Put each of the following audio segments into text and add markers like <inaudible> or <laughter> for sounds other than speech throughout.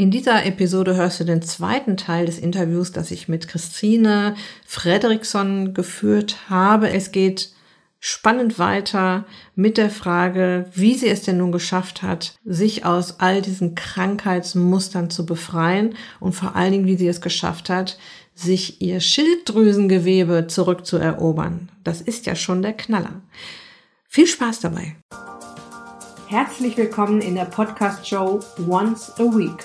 In dieser Episode hörst du den zweiten Teil des Interviews, das ich mit Christine Fredriksson geführt habe. Es geht spannend weiter mit der Frage, wie sie es denn nun geschafft hat, sich aus all diesen Krankheitsmustern zu befreien und vor allen Dingen, wie sie es geschafft hat, sich ihr Schilddrüsengewebe zurückzuerobern. Das ist ja schon der Knaller. Viel Spaß dabei. Herzlich willkommen in der Podcast-Show Once a Week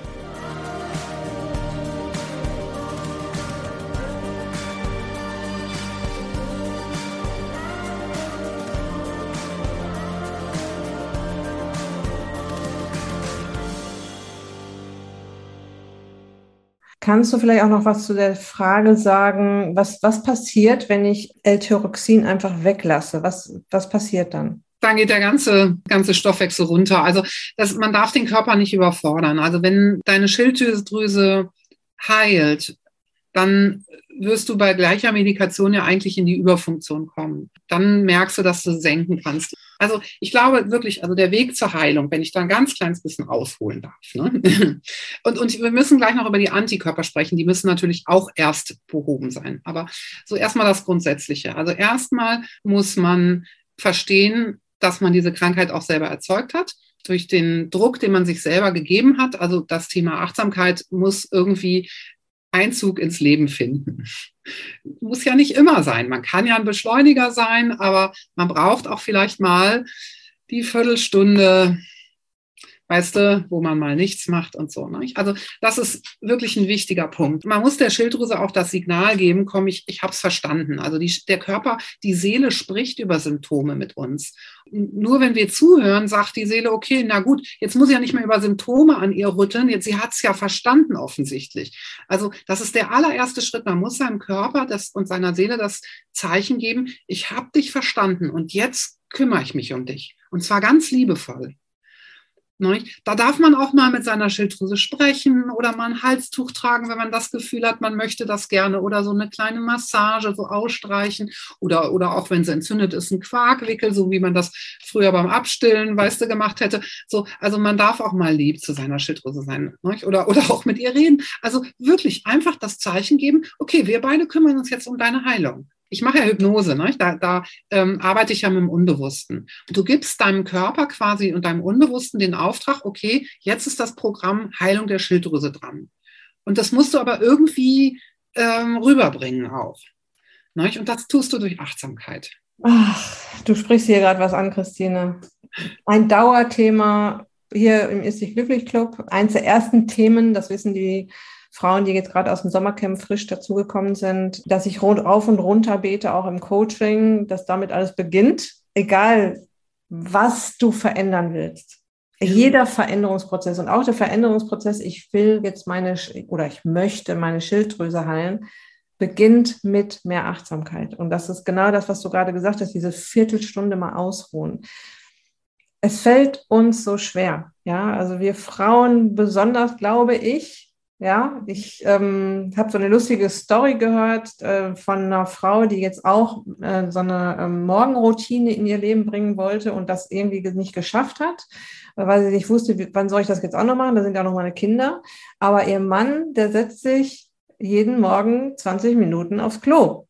Kannst du vielleicht auch noch was zu der Frage sagen, was, was passiert, wenn ich L-Tyroxin einfach weglasse? Was, was passiert dann? dann geht der ganze, ganze Stoffwechsel runter. Also das, man darf den Körper nicht überfordern. Also wenn deine Schilddrüse heilt, dann wirst du bei gleicher Medikation ja eigentlich in die Überfunktion kommen. Dann merkst du, dass du senken kannst. Also ich glaube wirklich, also der Weg zur Heilung, wenn ich da ein ganz kleines bisschen ausholen darf. Ne? <laughs> Und, und wir müssen gleich noch über die Antikörper sprechen. Die müssen natürlich auch erst behoben sein. Aber so erstmal das Grundsätzliche. Also erstmal muss man verstehen, dass man diese Krankheit auch selber erzeugt hat durch den Druck, den man sich selber gegeben hat. Also das Thema Achtsamkeit muss irgendwie Einzug ins Leben finden. Muss ja nicht immer sein. Man kann ja ein Beschleuniger sein, aber man braucht auch vielleicht mal die Viertelstunde weißt du, wo man mal nichts macht und so. Ne? Also das ist wirklich ein wichtiger Punkt. Man muss der Schilddrüse auch das Signal geben, komm, ich, ich habe es verstanden. Also die, der Körper, die Seele spricht über Symptome mit uns. Nur wenn wir zuhören, sagt die Seele, okay, na gut, jetzt muss ich ja nicht mehr über Symptome an ihr rütteln, jetzt sie hat es ja verstanden offensichtlich. Also das ist der allererste Schritt. Man muss seinem Körper das, und seiner Seele das Zeichen geben, ich habe dich verstanden und jetzt kümmere ich mich um dich. Und zwar ganz liebevoll. Da darf man auch mal mit seiner Schilddrüse sprechen oder mal ein Halstuch tragen, wenn man das Gefühl hat, man möchte das gerne oder so eine kleine Massage so ausstreichen oder, oder auch wenn sie entzündet ist, ein Quarkwickel, so wie man das früher beim Abstillen, weißt du, gemacht hätte. So, also man darf auch mal lieb zu seiner Schilddrüse sein oder, oder auch mit ihr reden. Also wirklich einfach das Zeichen geben, okay, wir beide kümmern uns jetzt um deine Heilung ich mache ja Hypnose, ne? da, da ähm, arbeite ich ja mit dem Unbewussten. Du gibst deinem Körper quasi und deinem Unbewussten den Auftrag, okay, jetzt ist das Programm Heilung der Schilddrüse dran. Und das musst du aber irgendwie ähm, rüberbringen auch. Ne? Und das tust du durch Achtsamkeit. Ach, du sprichst hier gerade was an, Christine. Ein Dauerthema hier im Ist dich glücklich Club. Eins der ersten Themen, das wissen die Frauen, die jetzt gerade aus dem Sommercamp frisch dazugekommen sind, dass ich rund auf und runter bete, auch im Coaching, dass damit alles beginnt, egal was du verändern willst. Jeder Veränderungsprozess und auch der Veränderungsprozess, ich will jetzt meine oder ich möchte meine Schilddrüse heilen, beginnt mit mehr Achtsamkeit. Und das ist genau das, was du gerade gesagt hast, diese Viertelstunde mal ausruhen. Es fällt uns so schwer. Ja, also wir Frauen besonders, glaube ich, ja, ich ähm, habe so eine lustige Story gehört äh, von einer Frau, die jetzt auch äh, so eine ähm, Morgenroutine in ihr Leben bringen wollte und das irgendwie nicht geschafft hat, weil sie nicht wusste, wie, wann soll ich das jetzt auch noch machen? Da sind ja noch meine Kinder. Aber ihr Mann, der setzt sich jeden Morgen 20 Minuten aufs Klo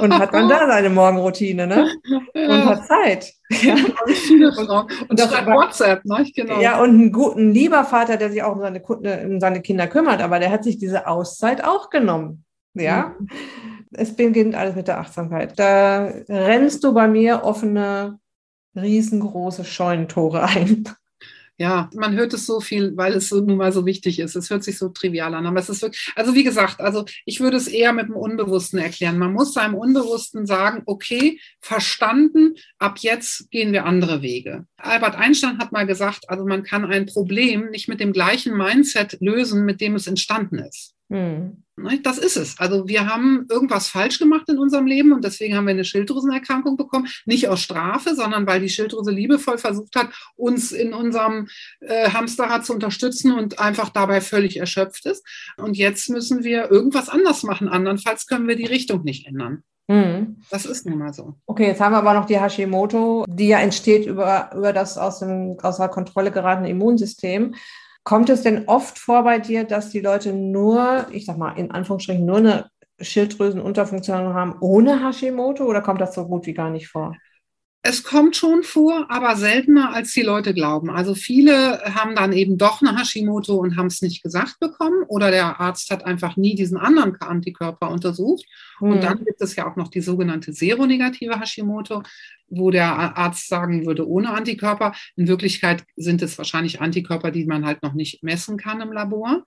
und hat dann da seine Morgenroutine, ne? Und hat Zeit. Ja. <laughs> Und, und schreibt WhatsApp, ne? Genau. Ja, und ein guten lieber Vater, der sich auch um seine, um seine Kinder kümmert, aber der hat sich diese Auszeit auch genommen. Ja. Mhm. Es beginnt alles mit der Achtsamkeit. Da rennst du bei mir offene, riesengroße Scheunentore ein ja, man hört es so viel, weil es so nun mal so wichtig ist. Es hört sich so trivial an, aber es ist wirklich, also wie gesagt, also ich würde es eher mit dem Unbewussten erklären. Man muss seinem Unbewussten sagen, okay, verstanden, ab jetzt gehen wir andere Wege. Albert Einstein hat mal gesagt, also man kann ein Problem nicht mit dem gleichen Mindset lösen, mit dem es entstanden ist. Hm. Das ist es. Also wir haben irgendwas falsch gemacht in unserem Leben und deswegen haben wir eine Schilddrüsenerkrankung bekommen. Nicht aus Strafe, sondern weil die Schilddrüse liebevoll versucht hat, uns in unserem äh, Hamsterrad zu unterstützen und einfach dabei völlig erschöpft ist. Und jetzt müssen wir irgendwas anders machen. Andernfalls können wir die Richtung nicht ändern. Mhm. Das ist nun mal so. Okay, jetzt haben wir aber noch die Hashimoto, die ja entsteht über, über das aus dem außer Kontrolle geratene Immunsystem. Kommt es denn oft vor bei dir, dass die Leute nur, ich sag mal in Anführungsstrichen, nur eine Schilddrüsenunterfunktion haben ohne Hashimoto oder kommt das so gut wie gar nicht vor? Es kommt schon vor, aber seltener, als die Leute glauben. Also viele haben dann eben doch eine Hashimoto und haben es nicht gesagt bekommen oder der Arzt hat einfach nie diesen anderen Antikörper untersucht. Hm. Und dann gibt es ja auch noch die sogenannte seronegative Hashimoto, wo der Arzt sagen würde, ohne Antikörper. In Wirklichkeit sind es wahrscheinlich Antikörper, die man halt noch nicht messen kann im Labor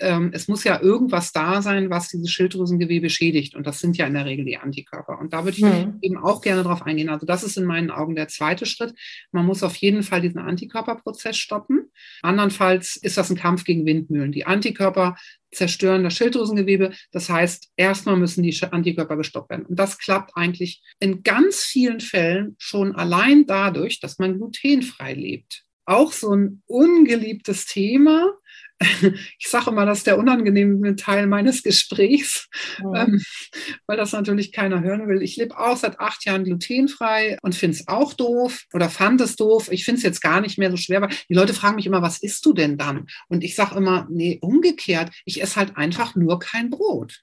ähm, es muss ja irgendwas da sein, was dieses Schilddrüsengewebe schädigt. Und das sind ja in der Regel die Antikörper. Und da würde ich mhm. eben auch gerne drauf eingehen. Also das ist in meinen Augen der zweite Schritt. Man muss auf jeden Fall diesen Antikörperprozess stoppen. Andernfalls ist das ein Kampf gegen Windmühlen. Die Antikörper zerstören das Schilddrüsengewebe. Das heißt, erstmal müssen die Antikörper gestoppt werden. Und das klappt eigentlich in ganz vielen Fällen schon allein dadurch, dass man glutenfrei lebt. Auch so ein ungeliebtes Thema, ich sage mal, das ist der unangenehme Teil meines Gesprächs, ja. ähm, weil das natürlich keiner hören will. Ich lebe auch seit acht Jahren glutenfrei und finde es auch doof oder fand es doof. Ich finde es jetzt gar nicht mehr so schwer, weil die Leute fragen mich immer, was isst du denn dann? Und ich sage immer, nee, umgekehrt, ich esse halt einfach nur kein Brot.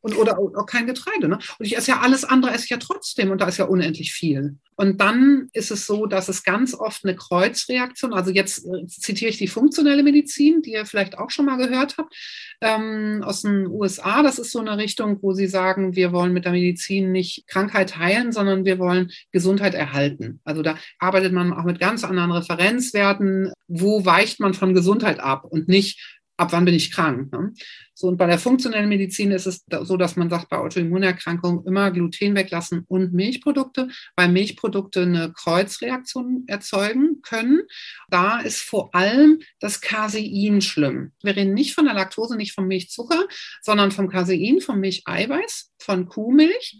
Und, oder auch kein Getreide. Ne? Und ich esse ja alles andere, esse ich ja trotzdem und da ist ja unendlich viel. Und dann ist es so, dass es ganz oft eine Kreuzreaktion, also jetzt äh, zitiere ich die funktionelle Medizin, die ihr vielleicht auch schon mal gehört habt, ähm, aus den USA. Das ist so eine Richtung, wo sie sagen, wir wollen mit der Medizin nicht Krankheit heilen, sondern wir wollen Gesundheit erhalten. Also da arbeitet man auch mit ganz anderen Referenzwerten. Wo weicht man von Gesundheit ab und nicht ab wann bin ich krank. Ne? So, und bei der funktionellen Medizin ist es so, dass man sagt, bei Autoimmunerkrankungen immer Gluten weglassen und Milchprodukte, weil Milchprodukte eine Kreuzreaktion erzeugen können. Da ist vor allem das Casein schlimm. Wir reden nicht von der Laktose, nicht vom Milchzucker, sondern vom Casein, vom Milcheiweiß, von Kuhmilch.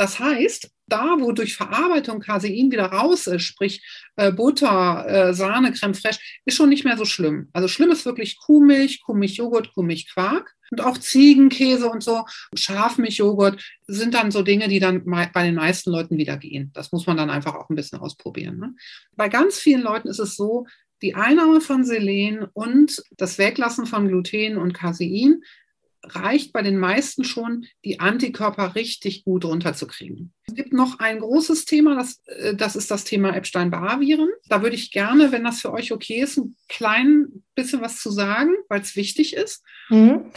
Das heißt, da, wo durch Verarbeitung Casein wieder raus ist, sprich äh, Butter, äh, Sahne, Creme fraiche, ist schon nicht mehr so schlimm. Also schlimm ist wirklich Kuhmilch, Kuhmilchjoghurt, Kuhmilchquark und auch Ziegenkäse und so, Schafmilchjoghurt sind dann so Dinge, die dann bei den meisten Leuten wieder gehen. Das muss man dann einfach auch ein bisschen ausprobieren. Ne? Bei ganz vielen Leuten ist es so, die Einnahme von Selen und das Weglassen von Gluten und Casein reicht bei den meisten schon, die Antikörper richtig gut runterzukriegen. Es gibt noch ein großes Thema, das, äh, das ist das Thema Epstein-Barr-Viren. Da würde ich gerne, wenn das für euch okay ist, ein klein bisschen was zu sagen, weil es wichtig ist. Mhm.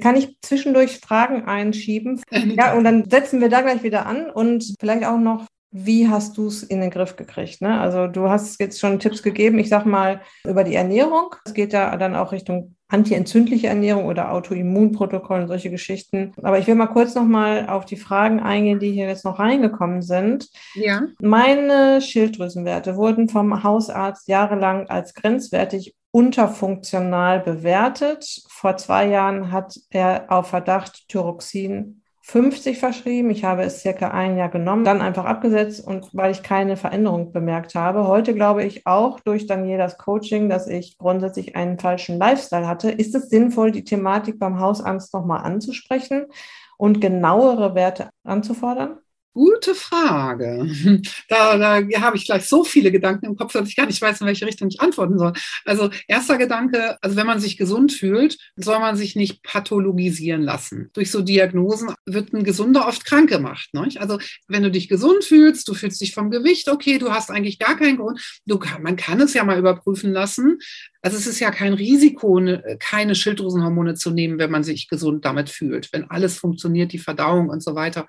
Kann ich zwischendurch Fragen einschieben? ja, und dann setzen wir da gleich wieder an und vielleicht auch noch wie hast du es in den Griff gekriegt? Ne? Also du hast jetzt schon Tipps gegeben, ich sag mal, über die Ernährung. Es geht ja dann auch Richtung antientzündliche Ernährung oder Autoimmunprotokoll und solche Geschichten. Aber ich will mal kurz nochmal auf die Fragen eingehen, die hier jetzt noch reingekommen sind. Ja. Meine Schilddrüsenwerte wurden vom Hausarzt jahrelang als grenzwertig unterfunktional bewertet. Vor zwei Jahren hat er auf Verdacht Thyroxin 50 verschrieben. Ich habe es circa ein Jahr genommen, dann einfach abgesetzt und weil ich keine Veränderung bemerkt habe. Heute glaube ich auch durch Danielas Coaching, dass ich grundsätzlich einen falschen Lifestyle hatte. Ist es sinnvoll, die Thematik beim Hausangst nochmal anzusprechen und genauere Werte anzufordern? Gute Frage. <laughs> Da, da habe ich gleich so viele Gedanken im Kopf, dass ich gar nicht weiß, in welche Richtung ich antworten soll. Also erster Gedanke, also wenn man sich gesund fühlt, soll man sich nicht pathologisieren lassen. Durch so Diagnosen wird ein Gesunder oft krank gemacht. Nicht? Also wenn du dich gesund fühlst, du fühlst dich vom Gewicht okay, du hast eigentlich gar keinen Grund. Du man kann es ja mal überprüfen lassen. Also es ist ja kein Risiko, ne, keine Schilddrüsenhormone zu nehmen, wenn man sich gesund damit fühlt, wenn alles funktioniert, die Verdauung und so weiter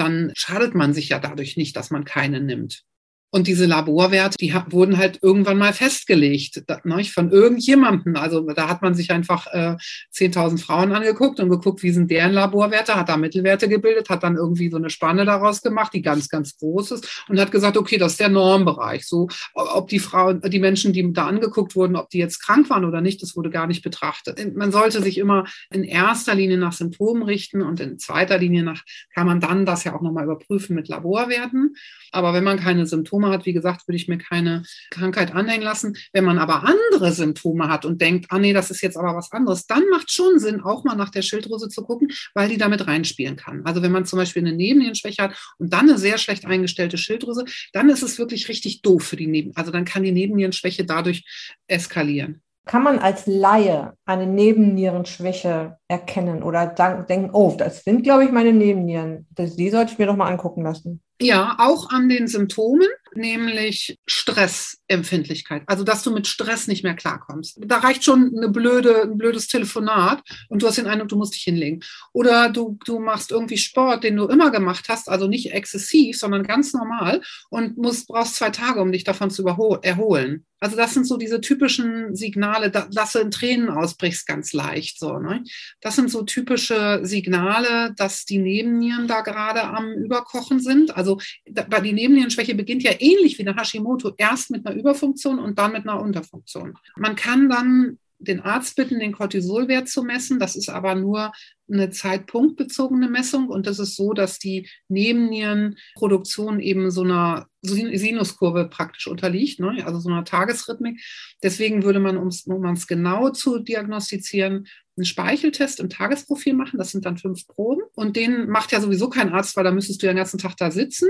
dann schadet man sich ja dadurch nicht, dass man keine nimmt. Und diese Laborwerte, die wurden halt irgendwann mal festgelegt ne, von irgendjemandem. Also da hat man sich einfach äh, 10.000 Frauen angeguckt und geguckt, wie sind deren Laborwerte, hat da Mittelwerte gebildet, hat dann irgendwie so eine Spanne daraus gemacht, die ganz, ganz groß ist und hat gesagt, okay, das ist der Normbereich. So, ob die Frauen, die Menschen, die da angeguckt wurden, ob die jetzt krank waren oder nicht, das wurde gar nicht betrachtet. Man sollte sich immer in erster Linie nach Symptomen richten und in zweiter Linie nach, kann man dann das ja auch nochmal überprüfen mit Laborwerten. Aber wenn man keine Symptome hat, wie gesagt, würde ich mir keine Krankheit anhängen lassen. Wenn man aber andere Symptome hat und denkt, ah nee, das ist jetzt aber was anderes, dann macht schon Sinn, auch mal nach der Schilddrüse zu gucken, weil die damit reinspielen kann. Also wenn man zum Beispiel eine Nebennierenschwäche hat und dann eine sehr schlecht eingestellte Schilddrüse, dann ist es wirklich richtig doof für die Neben, also dann kann die Nebennierenschwäche dadurch eskalieren. Kann man als Laie eine Nebennierenschwäche erkennen oder denken, oh, das sind, glaube ich, meine Nebennieren. die sollte ich mir doch mal angucken lassen? Ja, auch an den Symptomen, nämlich Stressempfindlichkeit. Also, dass du mit Stress nicht mehr klarkommst. Da reicht schon eine blöde, ein blödes Telefonat und du hast den Eindruck, du musst dich hinlegen. Oder du, du machst irgendwie Sport, den du immer gemacht hast, also nicht exzessiv, sondern ganz normal und musst, brauchst zwei Tage, um dich davon zu erholen. Also das sind so diese typischen Signale, da, dass du in Tränen ausbrichst ganz leicht. So, ne? Das sind so typische Signale, dass die Nebennieren da gerade am Überkochen sind. Also die Nebennierenschwäche beginnt ja ähnlich wie eine Hashimoto erst mit einer Überfunktion und dann mit einer Unterfunktion. Man kann dann den Arzt bitten, den Cortisolwert zu messen. Das ist aber nur eine zeitpunktbezogene Messung und das ist so, dass die Nebennierenproduktion eben so einer Sinuskurve praktisch unterliegt, ne? also so einer Tagesrhythmik. Deswegen würde man, um es genau zu diagnostizieren, einen Speicheltest im Tagesprofil machen. Das sind dann fünf Proben. Und den macht ja sowieso kein Arzt, weil da müsstest du ja den ganzen Tag da sitzen.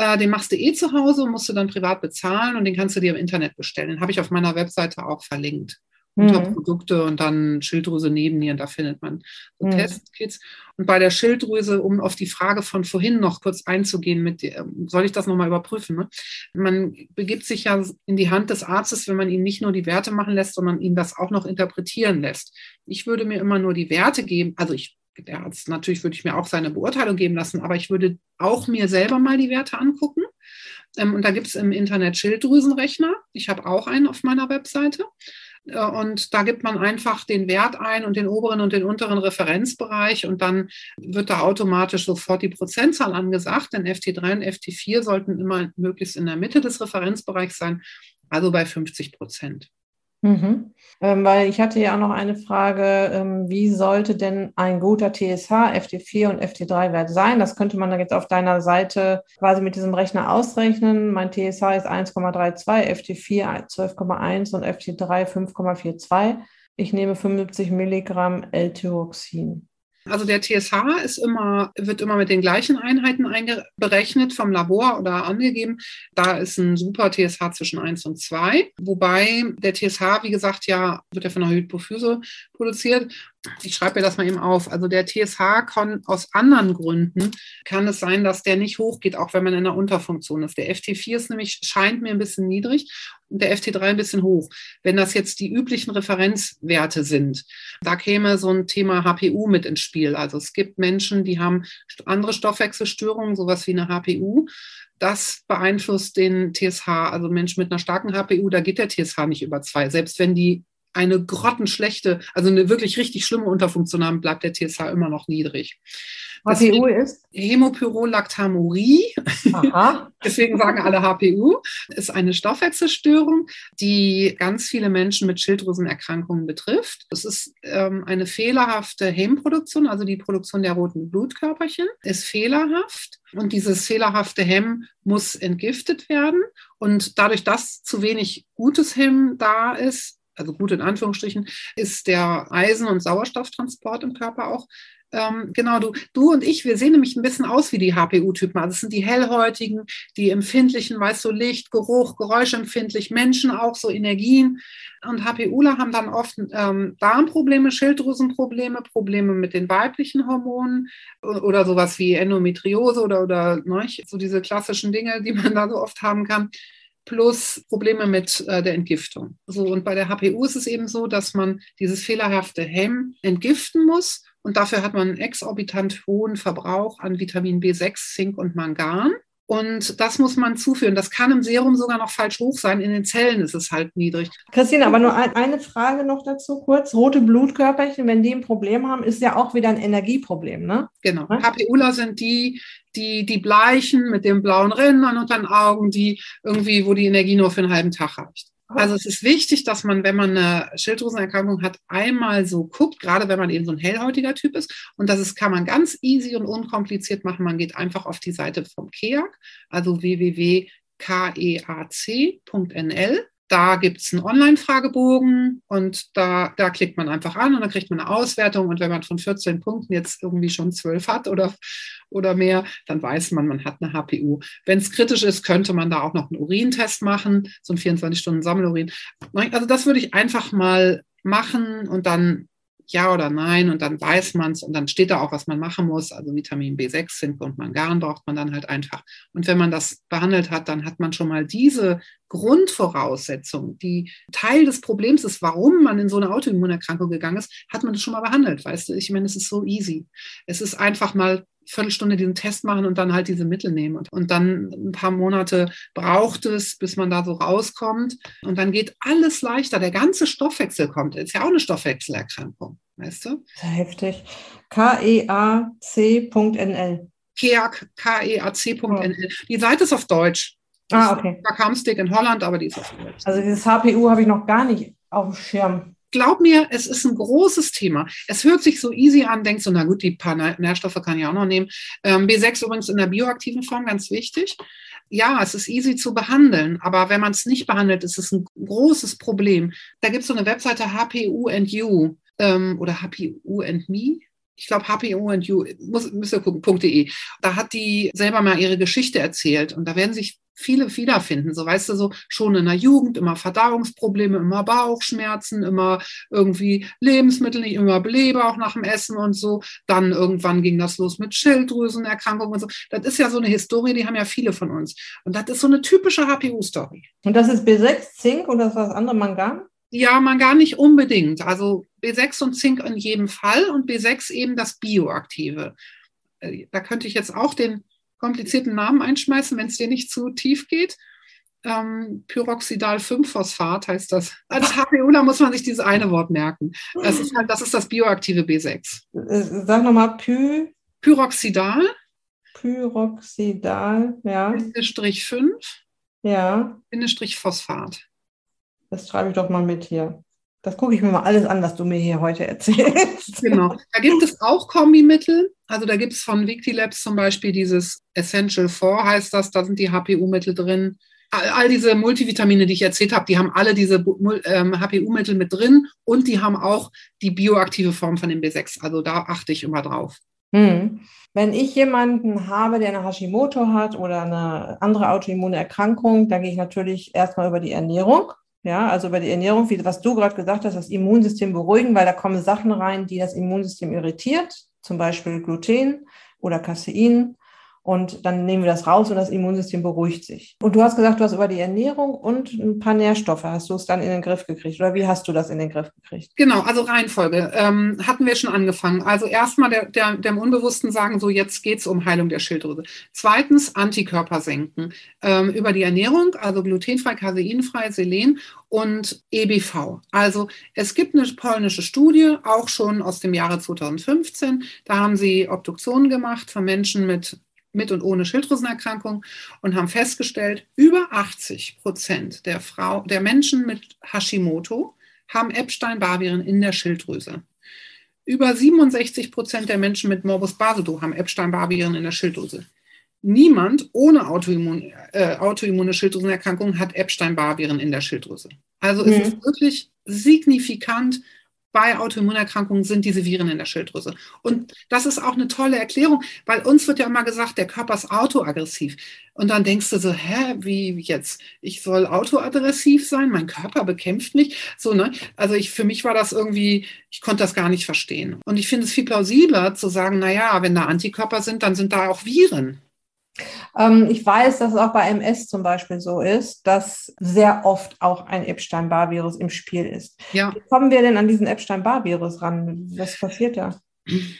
Äh, den machst du eh zu Hause und musst du dann privat bezahlen und den kannst du dir im Internet bestellen. Den habe ich auf meiner Webseite auch verlinkt unter mhm. Produkte und dann Schilddrüse neben ihr. Da findet man so mhm. Testkits. Und bei der Schilddrüse, um auf die Frage von vorhin noch kurz einzugehen, mit, ähm, soll ich das nochmal überprüfen? Ne? Man begibt sich ja in die Hand des Arztes, wenn man ihn nicht nur die Werte machen lässt, sondern ihn das auch noch interpretieren lässt. Ich würde mir immer nur die Werte geben, also ich der Arzt, natürlich würde ich mir auch seine Beurteilung geben lassen, aber ich würde auch mir selber mal die Werte angucken. Ähm, und da gibt es im Internet Schilddrüsenrechner. Ich habe auch einen auf meiner Webseite. Äh, und da gibt man einfach den Wert ein und den oberen und den unteren Referenzbereich und dann wird da automatisch sofort die Prozentzahl angesagt, denn FT3 und FT4 sollten immer möglichst in der Mitte des Referenzbereichs sein, also bei 50 Prozent. Mhm. Ähm, weil ich hatte ja auch noch eine Frage, ähm, wie sollte denn ein guter TSH, FT4 und FT3-Wert sein? Das könnte man dann jetzt auf deiner Seite quasi mit diesem Rechner ausrechnen. Mein TSH ist 1,32, FT4 12,1 und FT3 5,42. Ich nehme 75 Milligramm L-Tyroxin. Also der TSH ist immer, wird immer mit den gleichen Einheiten berechnet vom Labor oder angegeben. Da ist ein super TSH zwischen 1 und 2. Wobei der TSH, wie gesagt, ja, wird ja von der Hypophyse produziert ich schreibe mir das mal eben auf. Also der TSH kann aus anderen Gründen, kann es sein, dass der nicht hochgeht, auch wenn man in der Unterfunktion ist. Der FT4 ist nämlich, scheint mir ein bisschen niedrig und der FT3 ein bisschen hoch. Wenn das jetzt die üblichen Referenzwerte sind, da käme so ein Thema HPU mit ins Spiel. Also es gibt Menschen, die haben andere Stoffwechselstörungen, sowas wie eine HPU das beeinflusst den TSH. Also Menschen mit einer starken HPU, da geht der TSH nicht über zwei. Selbst wenn die eine grottenschlechte, also eine wirklich richtig schlimme Unterfunktion haben, bleibt der TSH immer noch niedrig. HPU ist? Hämopyrolactamurie. Aha. <laughs> Deswegen sagen alle HPU. Ist eine Stoffwechselstörung, die ganz viele Menschen mit Schilddrüsenerkrankungen betrifft. Es ist ähm, eine fehlerhafte Hemmproduktion, also die Produktion der roten Blutkörperchen ist fehlerhaft. Und dieses fehlerhafte Hemm muss entgiftet werden. Und dadurch, dass zu wenig gutes Hemm da ist, also gut in Anführungsstrichen, ist der Eisen- und Sauerstofftransport im Körper auch. Ähm, genau, du, du und ich, wir sehen nämlich ein bisschen aus wie die HPU-Typen. Also es sind die hellhäutigen, die empfindlichen, weißt du, Licht, Geruch, Geräuschempfindlich, Menschen auch so Energien. Und HPUler haben dann oft ähm, Darmprobleme, Schilddrüsenprobleme, Probleme mit den weiblichen Hormonen oder sowas wie Endometriose oder, oder ne, so diese klassischen Dinge, die man da so oft haben kann plus Probleme mit äh, der Entgiftung. So, und bei der HPU ist es eben so, dass man dieses fehlerhafte Hemm entgiften muss. Und dafür hat man einen exorbitant hohen Verbrauch an Vitamin B6, Zink und Mangan. Und das muss man zuführen. Das kann im Serum sogar noch falsch hoch sein. In den Zellen ist es halt niedrig. Christine, aber nur ein, eine Frage noch dazu kurz. Rote Blutkörperchen, wenn die ein Problem haben, ist ja auch wieder ein Energieproblem, ne? Genau. HPUler sind die, die, die Bleichen mit den blauen Rändern unter den Augen, die irgendwie, wo die Energie nur für einen halben Tag reicht. Also es ist wichtig, dass man, wenn man eine Schilddrüsenerkrankung hat, einmal so guckt, gerade wenn man eben so ein hellhäutiger Typ ist. Und das ist, kann man ganz easy und unkompliziert machen. Man geht einfach auf die Seite vom KEAC, also www.keac.nl da gibt es einen Online-Fragebogen und da, da klickt man einfach an und dann kriegt man eine Auswertung. Und wenn man von 14 Punkten jetzt irgendwie schon 12 hat oder, oder mehr, dann weiß man, man hat eine HPU. Wenn es kritisch ist, könnte man da auch noch einen Urintest machen, so ein 24-Stunden-Sammelurin. Also das würde ich einfach mal machen und dann ja oder nein und dann weiß man es und dann steht da auch, was man machen muss. Also Vitamin B6, Zink und Mangan braucht man dann halt einfach. Und wenn man das behandelt hat, dann hat man schon mal diese Grundvoraussetzung, die Teil des Problems ist, warum man in so eine Autoimmunerkrankung gegangen ist, hat man das schon mal behandelt. Weißt du, ich meine, es ist so easy. Es ist einfach mal Viertelstunde diesen Test machen und dann halt diese Mittel nehmen. Und, und dann ein paar Monate braucht es, bis man da so rauskommt. Und dann geht alles leichter. Der ganze Stoffwechsel kommt. Ist ja auch eine Stoffwechselerkrankung, weißt du? Sehr heftig. K-E-A-C.nl. KEAC, K-E-A-C.nl. Die Seite ist auf Deutsch. Ah, okay. Da kam Stick in Holland, aber die ist auf Deutsch. Also dieses HPU habe ich noch gar nicht auf dem Schirm glaub mir, es ist ein großes Thema. Es hört sich so easy an, denkst du, na gut, die paar Nährstoffe kann ich auch noch nehmen. Ähm, B6 übrigens in der bioaktiven Form, ganz wichtig. Ja, es ist easy zu behandeln, aber wenn man es nicht behandelt, ist es ein großes Problem. Da gibt es so eine Webseite HPU and You ähm, oder HPU and Me ich glaube, HPO and You, muss, müsst ihr gucken.de. Da hat die selber mal ihre Geschichte erzählt und da werden sich viele wiederfinden. So weißt du, so schon in der Jugend immer Verdauungsprobleme, immer Bauchschmerzen, immer irgendwie Lebensmittel nicht immer belebe, auch nach dem Essen und so. Dann irgendwann ging das los mit Schilddrüsenerkrankungen und so. Das ist ja so eine Historie, die haben ja viele von uns. Und das ist so eine typische HPU-Story. Und das ist B6, Zink und das ist das andere Mangan? Ja, man gar nicht unbedingt. Also B6 und Zink in jedem Fall und B6 eben das Bioaktive. Äh, da könnte ich jetzt auch den komplizierten Namen einschmeißen, wenn es dir nicht zu tief geht. Ähm, Pyroxidal-5-Phosphat heißt das. Als HPUler muss man sich dieses eine Wort merken. Das ist, halt, das, ist das bioaktive B6. Äh, sag nochmal Py. Pyroxidal. Pyroxidal, ja. Bindestrich 5. Ja. Bindestrich Phosphat. Das schreibe ich doch mal mit hier. Das gucke ich mir mal alles an, was du mir hier heute erzählst. Genau. Da gibt es auch Kombimittel. Also da gibt es von Victilabs zum Beispiel dieses Essential 4 heißt das, da sind die HPU-Mittel drin. All, diese Multivitamine, die ich erzählt habe, die haben alle diese ähm, HPU-Mittel mit drin und die haben auch die bioaktive Form von dem B6. Also da achte ich immer drauf. Hm. Wenn ich jemanden habe, der eine Hashimoto hat oder eine andere autoimmune Erkrankung, dann gehe ich natürlich erstmal über die Ernährung. Ja, also über die Ernährung, wie was du gerade gesagt hast, das Immunsystem beruhigen, weil da kommen Sachen rein, die das Immunsystem irritiert, zum Beispiel Gluten oder Casein und dann nehmen wir das raus und das Immunsystem beruhigt sich. Und du hast gesagt, du hast über die Ernährung und ein paar Nährstoffe, hast du es dann in den Griff gekriegt oder wie hast du das in den Griff gekriegt? Genau, also Reihenfolge ähm, hatten wir schon angefangen. Also erstmal der, der, dem Unbewussten sagen, so jetzt geht es um Heilung der Schilddrüse. Zweitens Antikörper senken ähm, über die Ernährung, also glutenfrei, caseinfrei, Selen und EBV. Also es gibt eine polnische Studie, auch schon aus dem Jahre 2015. Da haben sie Obduktionen gemacht von Menschen mit mit und ohne Schilddrüsenerkrankung und haben festgestellt, über 80 Prozent der, Frau, der Menschen mit Hashimoto haben Epstein-Barr-Viren in der Schilddrüse. Über 67 Prozent der Menschen mit Morbus Basedow haben Epstein-Barr-Viren in der Schilddrüse. Niemand ohne Autoimmun, äh, autoimmune Schilddrüsenerkrankung hat Epstein-Barr-Viren in der Schilddrüse. Also mhm. es ist wirklich signifikant bei Autoimmunerkrankungen sind diese Viren in der Schilddrüse. Und das ist auch eine tolle Erklärung, weil uns wird ja immer gesagt, der Körper ist autoaggressiv. Und dann denkst du so, hä, wie jetzt? Ich soll autoaggressiv sein? Mein Körper bekämpft mich? So, ne? Also ich, für mich war das irgendwie, ich konnte das gar nicht verstehen. Und ich finde es viel plausibler zu sagen, na ja, wenn da Antikörper sind, dann sind da auch Viren. Ähm, ich weiß, dass es auch bei MS zum Beispiel so ist, dass sehr oft auch ein Epstein-Barr-Virus im Spiel ist. Ja. Wie kommen wir denn an diesen Epstein-Barr-Virus ran? Was passiert da?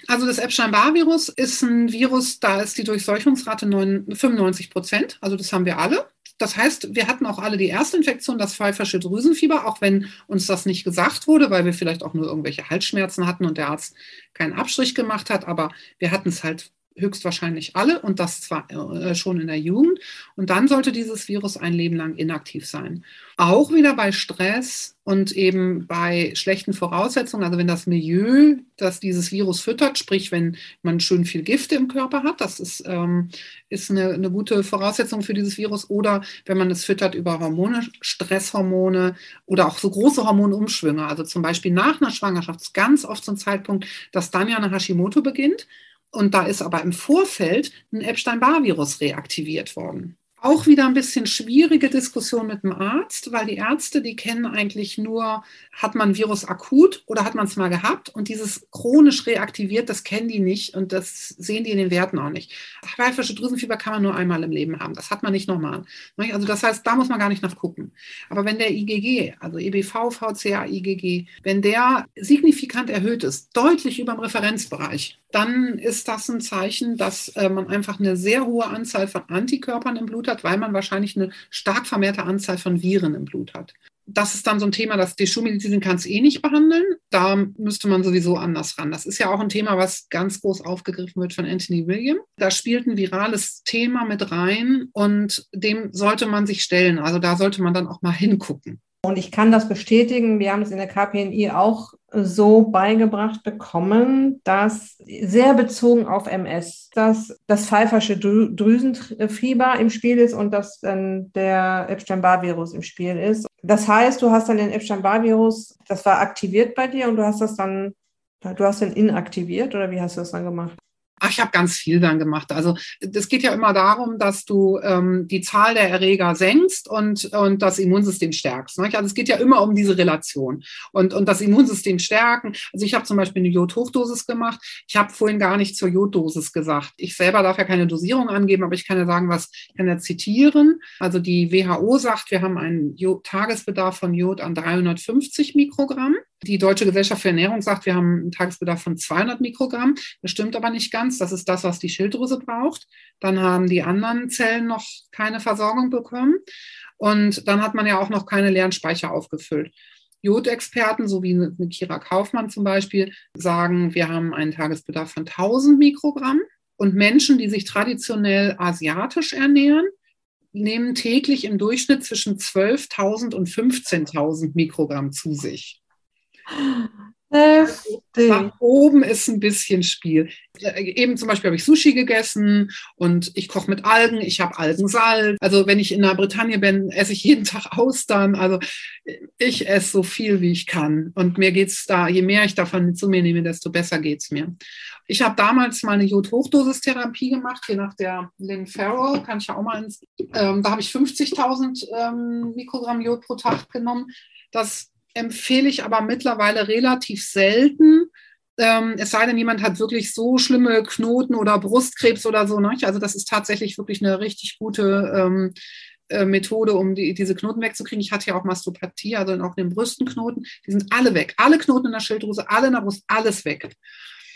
Also das Epstein-Barr-Virus ist ein Virus, da ist die Durchseuchungsrate 95 Prozent. Also das haben wir alle. Das heißt, wir hatten auch alle die erste Infektion, das pfeifersche Drüsenfieber, auch wenn uns das nicht gesagt wurde, weil wir vielleicht auch nur irgendwelche Halsschmerzen hatten und der Arzt keinen Abstrich gemacht hat. Aber wir hatten es halt höchstwahrscheinlich alle und das zwar äh, schon in der Jugend. Und dann sollte dieses Virus ein Leben lang inaktiv sein. Auch wieder bei Stress und eben bei schlechten Voraussetzungen, also wenn das Milieu, das dieses Virus füttert, sprich wenn man schön viel Gifte im Körper hat, das ist, ähm, ist eine, eine gute Voraussetzung für dieses Virus, oder wenn man es füttert über Hormone, Stresshormone oder auch so große Hormonumschwünge, also zum Beispiel nach einer Schwangerschaft ganz oft so ein Zeitpunkt, dass dann ja eine Hashimoto beginnt. Und da ist aber im Vorfeld ein Epstein-Barr-Virus reaktiviert worden. Auch wieder ein bisschen schwierige Diskussion mit dem Arzt, weil die Ärzte, die kennen eigentlich nur, hat man Virus akut oder hat man es mal gehabt und dieses chronisch reaktiviert, das kennen die nicht und das sehen die in den Werten auch nicht. Pfeifische Drüsenfieber kann man nur einmal im Leben haben, das hat man nicht nochmal. Also das heißt, da muss man gar nicht nachgucken. Aber wenn der IgG, also EBV, VCA, IgG, wenn der signifikant erhöht ist, deutlich über dem Referenzbereich, dann ist das ein Zeichen, dass äh, man einfach eine sehr hohe Anzahl von Antikörpern im Blut hat, weil man wahrscheinlich eine stark vermehrte Anzahl von Viren im Blut hat. Das ist dann so ein Thema, das die Schulmedizin kann es eh nicht behandeln. Da müsste man sowieso anders ran. Das ist ja auch ein Thema, was ganz groß aufgegriffen wird von Anthony William. Da spielt ein virales Thema mit rein und dem sollte man sich stellen. Also da sollte man dann auch mal hingucken. Und ich kann das bestätigen. Wir haben es in der KPNI auch so beigebracht bekommen, dass sehr bezogen auf MS, dass das pfeifersche Drüsenfieber im Spiel ist und dass dann der Epstein-Barr-Virus im Spiel ist. Das heißt, du hast dann den Epstein-Barr-Virus, das war aktiviert bei dir und du hast das dann, du hast den inaktiviert oder wie hast du das dann gemacht? Ach, ich habe ganz viel dann gemacht. Also es geht ja immer darum, dass du ähm, die Zahl der Erreger senkst und, und das Immunsystem stärkst. Ne? Also es geht ja immer um diese Relation und, und das Immunsystem stärken. Also ich habe zum Beispiel eine Jod-Hochdosis gemacht. Ich habe vorhin gar nicht zur Joddosis gesagt. Ich selber darf ja keine Dosierung angeben, aber ich kann ja sagen, was ich kann ja zitieren. Also die WHO sagt, wir haben einen Jod Tagesbedarf von Jod an 350 Mikrogramm. Die Deutsche Gesellschaft für Ernährung sagt, wir haben einen Tagesbedarf von 200 Mikrogramm. Das stimmt aber nicht ganz. Das ist das, was die Schilddrüse braucht. Dann haben die anderen Zellen noch keine Versorgung bekommen. Und dann hat man ja auch noch keine leeren Speicher aufgefüllt. Jodexperten, so wie mit Kira Kaufmann zum Beispiel, sagen, wir haben einen Tagesbedarf von 1000 Mikrogramm. Und Menschen, die sich traditionell asiatisch ernähren, nehmen täglich im Durchschnitt zwischen 12.000 und 15.000 Mikrogramm zu sich. Nach oben ist ein bisschen Spiel. Eben zum Beispiel habe ich Sushi gegessen und ich koche mit Algen, ich habe Algensalz. Also wenn ich in der Bretagne bin, esse ich jeden <laughs> Tag Austern. Also ich esse so viel, wie ich kann. Und mir geht es da, je mehr ich davon zu mir nehme, desto besser geht es mir. Ich habe damals mal eine Jod-Hochdosistherapie gemacht, hier nach der Lynn Farrell, kann ich ja auch mal ins, ähm, da habe ich 50.000 ähm, Mikrogramm Jod pro Tag genommen. Das empfehle ich aber mittlerweile relativ selten. Ähm, es sei denn, jemand hat wirklich so schlimme Knoten oder Brustkrebs oder so. Ne? Also das ist tatsächlich wirklich eine richtig gute ähm, äh, Methode, um die, diese Knoten wegzukriegen. Ich hatte ja auch Mastopathie, also auch den Brüstenknoten. Die sind alle weg. Alle Knoten in der Schilddrüse, alle in der Brust, alles weg.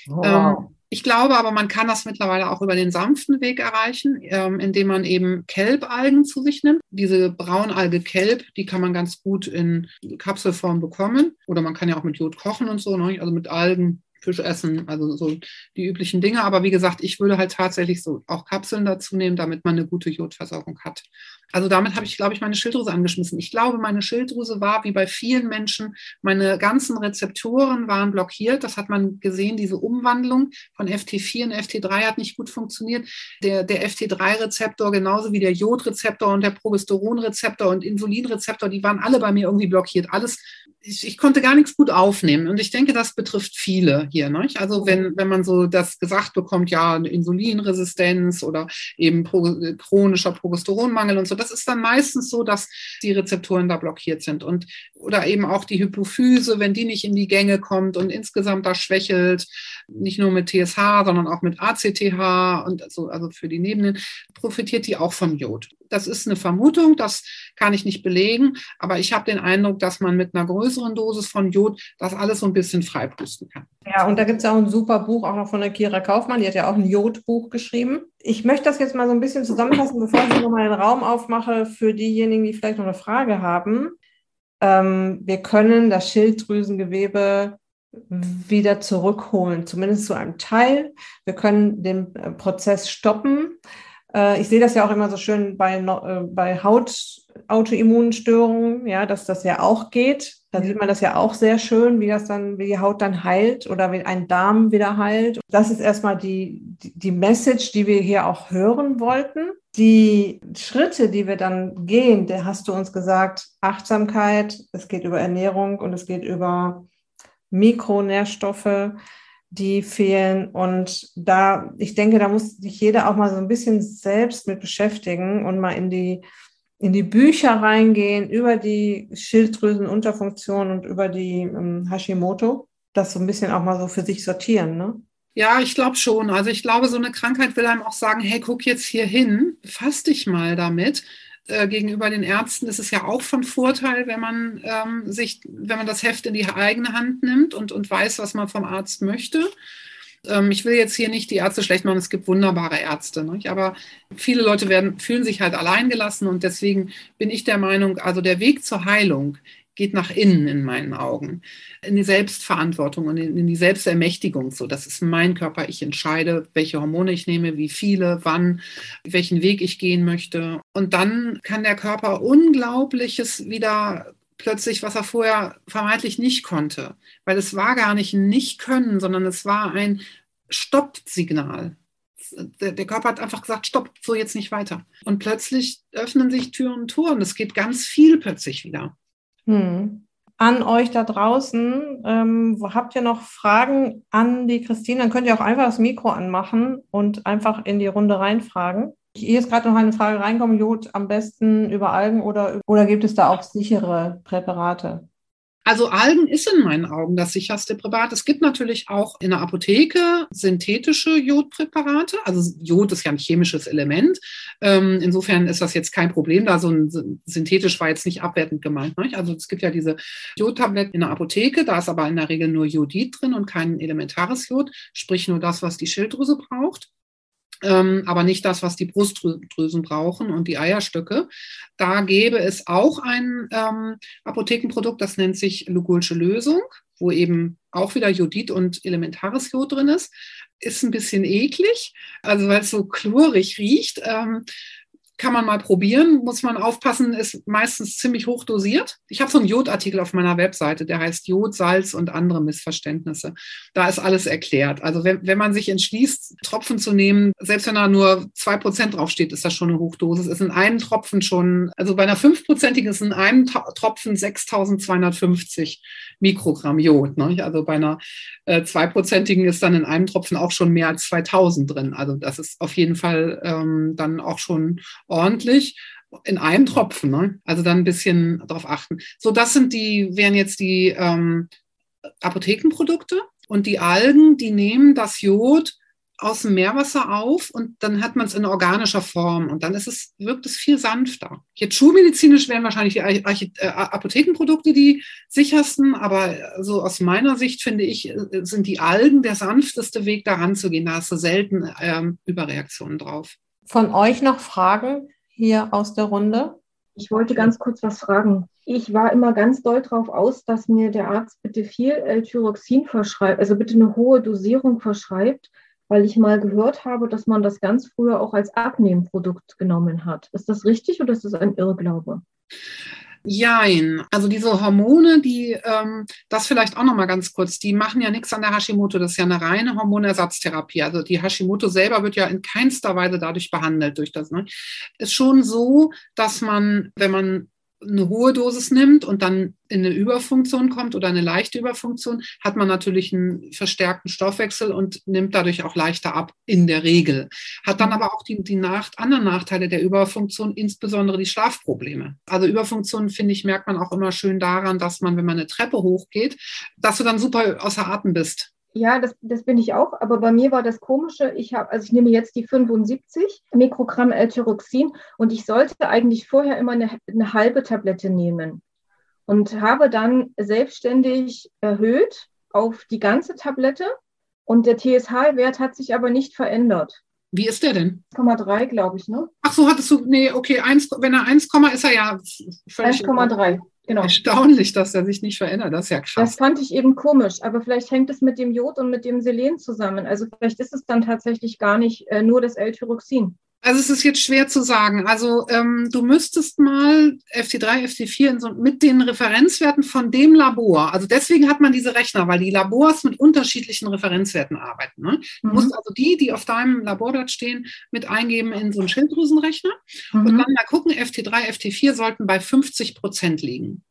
Wow. Ähm, ich glaube aber, man kann das mittlerweile auch über den sanften Weg erreichen, ähm, indem man eben Kelbalgen zu sich nimmt. Diese Braunalge Kelb, die kann man ganz gut in Kapselform bekommen. Oder man kann ja auch mit Jod kochen und so, ne? also mit Algen Fisch essen, also so die üblichen Dinge. Aber wie gesagt, ich würde halt tatsächlich so auch Kapseln dazu nehmen, damit man eine gute Jodversorgung hat. Also damit habe ich, glaube ich, meine Schilddrüse angeschmissen. Ich glaube, meine Schilddrüse war wie bei vielen Menschen, meine ganzen Rezeptoren waren blockiert. Das hat man gesehen, diese Umwandlung von FT4 in FT3 hat nicht gut funktioniert. Der, der FT3-Rezeptor genauso wie der Jodrezeptor und der Progesteronrezeptor und Insulinrezeptor, die waren alle bei mir irgendwie blockiert. Alles ich, ich, konnte gar nichts gut aufnehmen. Und ich denke, das betrifft viele hier. Ne? Also wenn, wenn man so das gesagt bekommt, ja, Insulinresistenz oder eben pro, chronischer Progesteronmangel und so, das ist dann meistens so, dass die Rezeptoren da blockiert sind. Und oder eben auch die Hypophyse, wenn die nicht in die Gänge kommt und insgesamt da schwächelt, nicht nur mit TSH, sondern auch mit ACTH und so, also für die Nebenen, profitiert die auch vom Jod Das ist eine Vermutung, das kann ich nicht belegen, aber ich habe den Eindruck, dass man mit einer größeren Dosis von Jod das alles so ein bisschen freipusten kann. Ja, und da gibt es auch ein super Buch, auch noch von der Kira Kaufmann, die hat ja auch ein Jodbuch geschrieben. Ich möchte das jetzt mal so ein bisschen zusammenfassen, bevor ich nochmal den Raum aufmache für diejenigen, die vielleicht noch eine Frage haben. Ähm, wir können das Schilddrüsengewebe wieder zurückholen, zumindest zu einem Teil. Wir können den äh, Prozess stoppen. Äh, ich sehe das ja auch immer so schön bei, äh, bei Hautautoimmunstörungen, ja, dass das ja auch geht. Da sieht man das ja auch sehr schön, wie das dann, wie die Haut dann heilt oder wie ein Darm wieder heilt. Das ist erstmal die, die Message, die wir hier auch hören wollten. Die Schritte, die wir dann gehen, der hast du uns gesagt, Achtsamkeit, es geht über Ernährung und es geht über Mikronährstoffe, die fehlen. Und da, ich denke, da muss sich jeder auch mal so ein bisschen selbst mit beschäftigen und mal in die, in die Bücher reingehen über die Schilddrüsenunterfunktion und über die ähm, Hashimoto. Das so ein bisschen auch mal so für sich sortieren, ne? Ja, ich glaube schon. Also ich glaube, so eine Krankheit will einem auch sagen, hey, guck jetzt hier hin, fass dich mal damit. Äh, gegenüber den Ärzten ist es ja auch von Vorteil, wenn man ähm, sich, wenn man das Heft in die eigene Hand nimmt und, und weiß, was man vom Arzt möchte. Ähm, ich will jetzt hier nicht die Ärzte schlecht machen, es gibt wunderbare Ärzte, nicht? aber viele Leute werden, fühlen sich halt alleingelassen und deswegen bin ich der Meinung, also der Weg zur Heilung geht nach innen in meinen Augen, in die Selbstverantwortung und in, die Selbstermächtigung. So, das ist mein Körper. Ich entscheide, welche Hormone ich nehme, wie viele, wann, welchen Weg ich gehen möchte. Und dann kann der Körper Unglaubliches wieder plötzlich, was er vorher vermeintlich nicht konnte, weil es war gar nicht ein Nicht-Können, sondern es war ein Stopp-Signal. Der Körper hat einfach gesagt, stopp, so jetzt nicht weiter. Und plötzlich öffnen sich Türen und Tore und es geht ganz viel plötzlich wieder. Hm. An euch da draußen, ähm, habt ihr noch Fragen an die Christine? Dann könnt ihr auch einfach das Mikro anmachen und einfach in die Runde reinfragen. Hier ist gerade noch eine Frage reinkommen, Jod am besten über Algen oder, oder gibt es da auch sichere Präparate? Also Algen ist in meinen Augen das sicherste Präparat. Es gibt natürlich auch in der Apotheke synthetische Jodpräparate. Also Jod ist ja ein chemisches Element. Ähm, insofern ist das jetzt kein Problem. Da so ein synthetisch war jetzt nicht abwertend gemeint. Nicht? Also es gibt ja diese Jodtabletten in der Apotheke. Da ist aber in der Regel nur Jodid drin und kein elementares Jod, sprich nur das, was die Schilddrüse braucht aber nicht das, was die Brustdrüsen brauchen und die Eierstöcke. Da gäbe es auch ein ähm, Apothekenprodukt, das nennt sich Lugulsche Lösung, wo eben auch wieder Jodid und elementares Jod drin ist. Ist ein bisschen eklig, also weil es so chlorig riecht. Ähm, kann man mal probieren, muss man aufpassen, ist meistens ziemlich hoch dosiert. Ich habe so einen Jodartikel auf meiner Webseite, der heißt Jod, Salz und andere Missverständnisse. Da ist alles erklärt. Also wenn, wenn man sich entschließt, Tropfen zu nehmen, selbst wenn da nur zwei Prozent draufsteht, ist das schon eine Hochdosis. Ist in einem Tropfen schon, also bei einer fünfprozentigen ist in einem Tropfen 6250 Mikrogramm Jod. Ne? Also bei einer äh, zweiprozentigen ist dann in einem Tropfen auch schon mehr als 2000 drin. Also das ist auf jeden Fall ähm, dann auch schon ordentlich in einem Tropfen. Ne? Also dann ein bisschen darauf achten. So, das sind die, wären jetzt die ähm, Apothekenprodukte. Und die Algen, die nehmen das Jod aus dem Meerwasser auf und dann hat man es in organischer Form und dann ist es, wirkt es viel sanfter. Jetzt schulmedizinisch wären wahrscheinlich die Archit äh, Apothekenprodukte die sichersten, aber so aus meiner Sicht finde ich, äh, sind die Algen der sanfteste Weg, daran zu gehen. Da hast du selten ähm, Überreaktionen drauf. Von euch noch Fragen hier aus der Runde? Ich wollte ganz kurz was fragen. Ich war immer ganz doll darauf aus, dass mir der Arzt bitte viel L-Tyroxin verschreibt, also bitte eine hohe Dosierung verschreibt, weil ich mal gehört habe, dass man das ganz früher auch als Abnehmprodukt genommen hat. Ist das richtig oder ist das ein Irrglaube? Jein. Also diese Hormone, die, ähm, das vielleicht auch nochmal ganz kurz, die machen ja nichts an der Hashimoto. Das ist ja eine reine Hormonersatztherapie. Also die Hashimoto selber wird ja in keinster Weise dadurch behandelt durch das. Ne? Ist schon so, dass man, wenn man eine hohe Dosis nimmt und dann in eine Überfunktion kommt oder eine leichte Überfunktion, hat man natürlich einen verstärkten Stoffwechsel und nimmt dadurch auch leichter ab, in der Regel. Hat dann aber auch die, die nach, anderen Nachteile der Überfunktion, insbesondere die Schlafprobleme. Also Überfunktion, finde ich, merkt man auch immer schön daran, dass man, wenn man eine Treppe hochgeht, dass du dann super außer Atem bist Ja, das, das bin ich auch. Aber bei mir war das Komische, ich habe, also ich nehme jetzt die 75 Mikrogramm L-Tyroxin und ich sollte eigentlich vorher immer eine, eine halbe Tablette nehmen und habe dann selbstständig erhöht auf die ganze Tablette und der TSH-Wert hat sich aber nicht verändert. Wie ist der denn? 1,3, glaube ich, ne? Ach so, hattest du, nee, okay, 1, wenn er 1, ist er ja völlig. 1,3, genau. Erstaunlich, dass er sich nicht verändert, das ist ja krass. Das fand ich eben komisch, aber vielleicht hängt es mit dem Jod und mit dem Selen zusammen. Also vielleicht ist es dann tatsächlich gar nicht äh, nur das L-Tyroxin. Also es ist jetzt schwer zu sagen. Also ähm, du müsstest mal FT3, FT4 so, mit den Referenzwerten von dem Labor. Also deswegen hat man diese Rechner, weil die Labors mit unterschiedlichen Referenzwerten arbeiten. Ne? Du mhm. musst also die, die auf deinem Laborblatt stehen, mit eingeben in so einen Schilddrüsenrechner mhm. und dann mal gucken, FT3, FT4 sollten bei 50 Prozent liegen.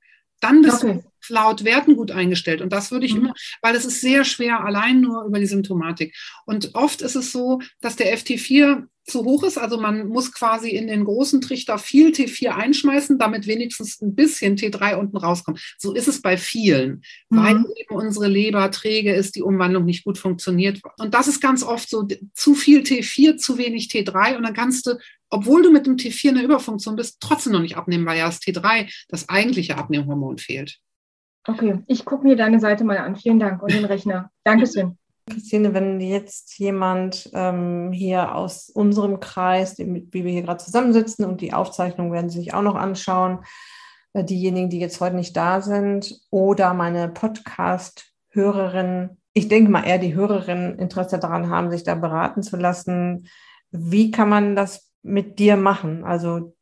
Dann bist okay. du laut Werten gut eingestellt. Und das würde ich mhm. immer, weil es ist sehr schwer, allein nur über die Symptomatik. Und oft ist es so, dass der FT4 zu hoch ist. Also man muss quasi in den großen Trichter viel T4 einschmeißen, damit wenigstens ein bisschen T3 unten rauskommt. So ist es bei vielen, mhm. weil eben unsere Leber träge ist, die Umwandlung nicht gut funktioniert. Und das ist ganz oft so, zu viel T4, zu wenig T3 und dann kannst du, obwohl du mit dem T4 in der Überfunktion bist, trotzdem noch nicht abnehmen, weil ja das T3, das eigentliche Abnehmhormon fehlt. Okay, ich gucke mir deine Seite mal an. Vielen Dank und den Rechner. Dankeschön. <laughs> Christine, wenn jetzt jemand ähm, hier aus unserem Kreis, wie wir hier gerade zusammensitzen und die Aufzeichnung werden Sie sich auch noch anschauen, äh, diejenigen, die jetzt heute nicht da sind oder meine Podcast-Hörerinnen, ich denke mal eher die Hörerinnen Interesse daran haben, sich da beraten zu lassen. Wie kann man das mit dir machen? Also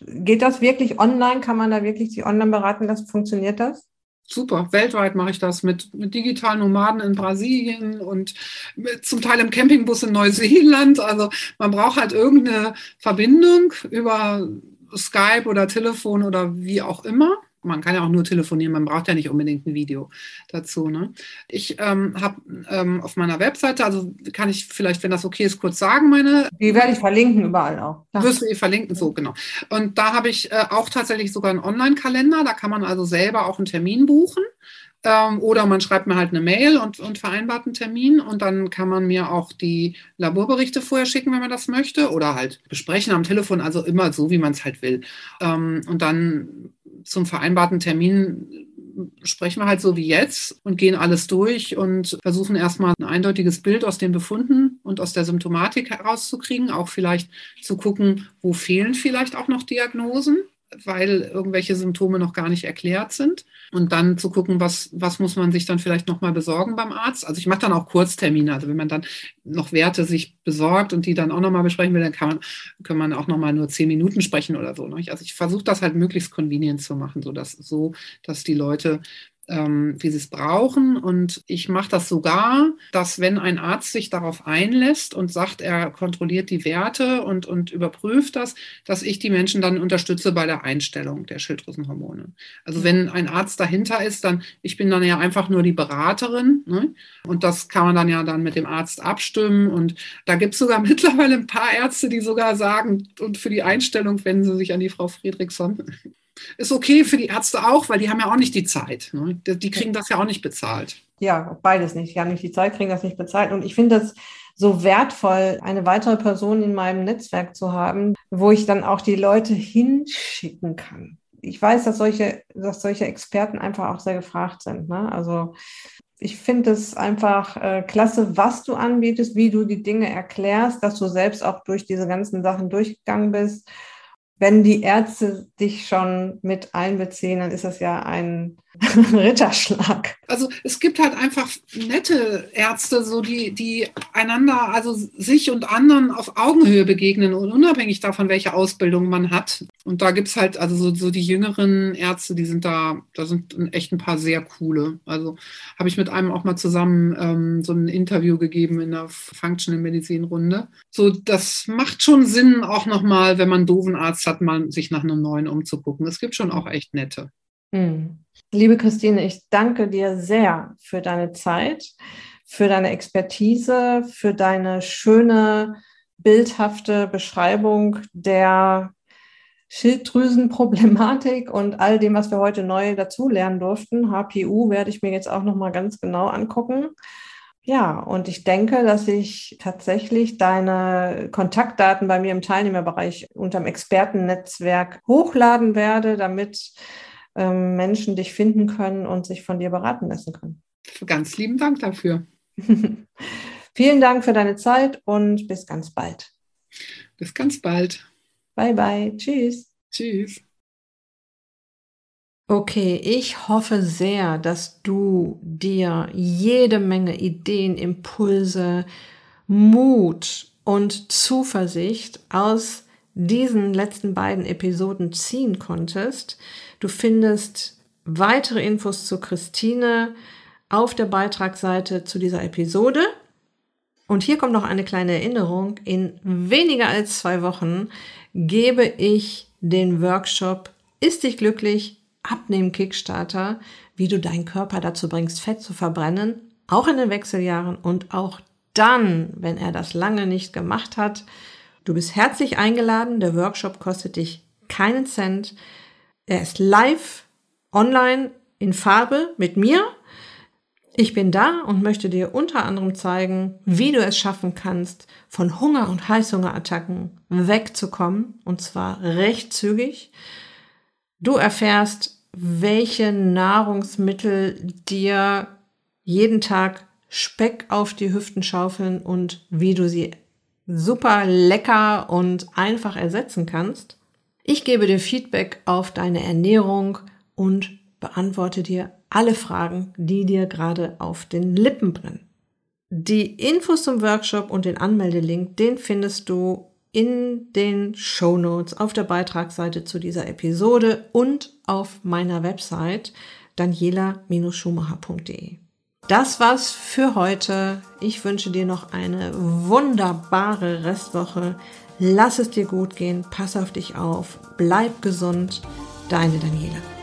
geht das wirklich online? Kann man da wirklich sich online beraten lassen? Funktioniert das? super. Weltweit mache ich das mit, mit digitalen Nomaden in Brasilien und mit, zum Teil im Campingbus in Neuseeland. Also man braucht halt irgendeine Verbindung über Skype oder Telefon oder wie auch immer man kann ja auch nur telefonieren, man braucht ja nicht unbedingt ein Video dazu. Ne? Ich ähm, habe ähm, auf meiner Webseite, also kann ich vielleicht, wenn das okay ist, kurz sagen, meine. Die werde ich verlinken überall auch. Ja. Wirst du ihr verlinken, so genau. Und da habe ich äh, auch tatsächlich sogar einen Online-Kalender, da kann man also selber auch einen Termin buchen. Ähm, oder man schreibt mir halt eine Mail und, und vereinbart einen Termin und dann kann man mir auch die Laborberichte vorher schicken, wenn man das möchte, oder halt besprechen am Telefon, also immer so, wie man es halt will. Ähm, und dann zum vereinbarten Termin sprechen wir halt so wie jetzt und gehen alles durch und versuchen erstmal ein eindeutiges Bild aus den Befunden und aus der Symptomatik herauszukriegen, auch vielleicht zu gucken, wo fehlen vielleicht auch noch Diagnosen weil irgendwelche Symptome noch gar nicht erklärt sind. Und dann zu gucken, was, was muss man sich dann vielleicht nochmal besorgen beim Arzt. Also ich mache dann auch Kurztermine. Also wenn man dann noch Werte sich besorgt und die dann auch nochmal besprechen will, dann kann man, kann man auch nochmal nur zehn Minuten sprechen oder so. Ne? Also ich versuche das halt möglichst convenient zu machen, so dass, so, dass die Leute ähm, wie sie es brauchen. Und ich mache das sogar, dass wenn ein Arzt sich darauf einlässt und sagt, er kontrolliert die Werte und, und überprüft das, dass ich die Menschen dann unterstütze bei der Einstellung der Schilddrüsenhormone. Also wenn ein Arzt dahinter ist, dann, ich bin dann ja einfach nur die Beraterin. Ne? Und das kann man dann ja dann mit dem Arzt abstimmen. Und da gibt es sogar <laughs> mittlerweile ein paar Ärzte, die sogar sagen, und für die Einstellung wenden sie sich an die Frau Friedrichson. Ist okay für die Ärzte auch, weil die haben ja auch nicht die Zeit. Ne? Die kriegen das ja auch nicht bezahlt. Ja, beides nicht. Die haben nicht die Zeit, kriegen das nicht bezahlt. Und ich finde das so wertvoll, eine weitere Person in meinem Netzwerk zu haben, wo ich dann auch die Leute hinschicken kann. Ich weiß, dass solche, dass solche Experten einfach auch sehr gefragt sind. Ne? Also ich finde es einfach äh, klasse, was du anbietest, wie du die Dinge erklärst, dass du selbst auch durch diese ganzen Sachen durchgegangen bist wenn die Ärzte dich schon mit einbeziehen, dann ist das ja ein <laughs> Ritterschlag. Also es gibt halt einfach nette Ärzte, so die, die einander, also sich und anderen auf Augenhöhe begegnen und unabhängig davon, welche Ausbildung man hat. Und da gibt es halt, also so, so, die jüngeren Ärzte, die sind da, da sind echt ein paar sehr coole. Also habe ich mit einem auch mal zusammen ähm, so ein Interview gegeben in der Functional Medizin Runde. So, das macht schon Sinn, auch nochmal, wenn man einen doofen Arzt hat, mal sich nach einem neuen umzugucken. Es gibt schon auch echt nette. Hm. Liebe Christine, ich danke dir sehr für deine Zeit, für deine Expertise, für deine schöne, bildhafte Beschreibung der Schilddrüsenproblematik <laughs> und all dem, was wir heute neu dazulernen durften. HPU werde ich mir jetzt auch noch mal ganz genau angucken. Ja, und ich denke, dass ich tatsächlich deine Kontaktdaten bei mir im Teilnehmerbereich unterm Expertennetzwerk hochladen werde, damit ähm, Menschen dich finden können und sich von dir beraten lassen können. Ganz lieben Dank dafür. <laughs> Vielen Dank für deine Zeit und bis ganz bald. Bis ganz bald. Bye bye. Tschüss. Tschüss. Okay, ich hoffe sehr, dass du dir jede Menge Ideen, Impulse, Mut und Zuversicht aus diesen letzten beiden Episoden ziehen konntest. Du findest weitere Infos zu Christine auf der Beitragsseite zu dieser Episode. Und hier kommt noch eine kleine Erinnerung. In weniger als zwei Wochen gebe ich den Workshop Ist dich glücklich? Abnehmen Kickstarter, wie du deinen Körper dazu bringst, Fett zu verbrennen, auch in den Wechseljahren und auch dann, wenn er das lange nicht gemacht hat. Du bist herzlich eingeladen. Der Workshop kostet dich keinen Cent. Er ist live, online, in Farbe mit mir. Ich bin da und möchte dir unter anderem zeigen, wie du es schaffen kannst, von Hunger und Heißhungerattacken wegzukommen, und zwar recht zügig. Du erfährst, welche Nahrungsmittel dir jeden Tag Speck auf die Hüften schaufeln und wie du sie super lecker und einfach ersetzen kannst. Ich gebe dir Feedback auf deine Ernährung und beantworte dir alle Fragen, die dir gerade auf den Lippen brennen. Die Infos zum Workshop und den Anmeldelink, den findest du in den Show Notes auf der Beitragsseite zu dieser Episode und auf meiner Website daniela-schumacher.de. Das war's für heute. Ich wünsche dir noch eine wunderbare Restwoche. Lass es dir gut gehen, pass auf dich auf, bleib gesund. Deine Daniela.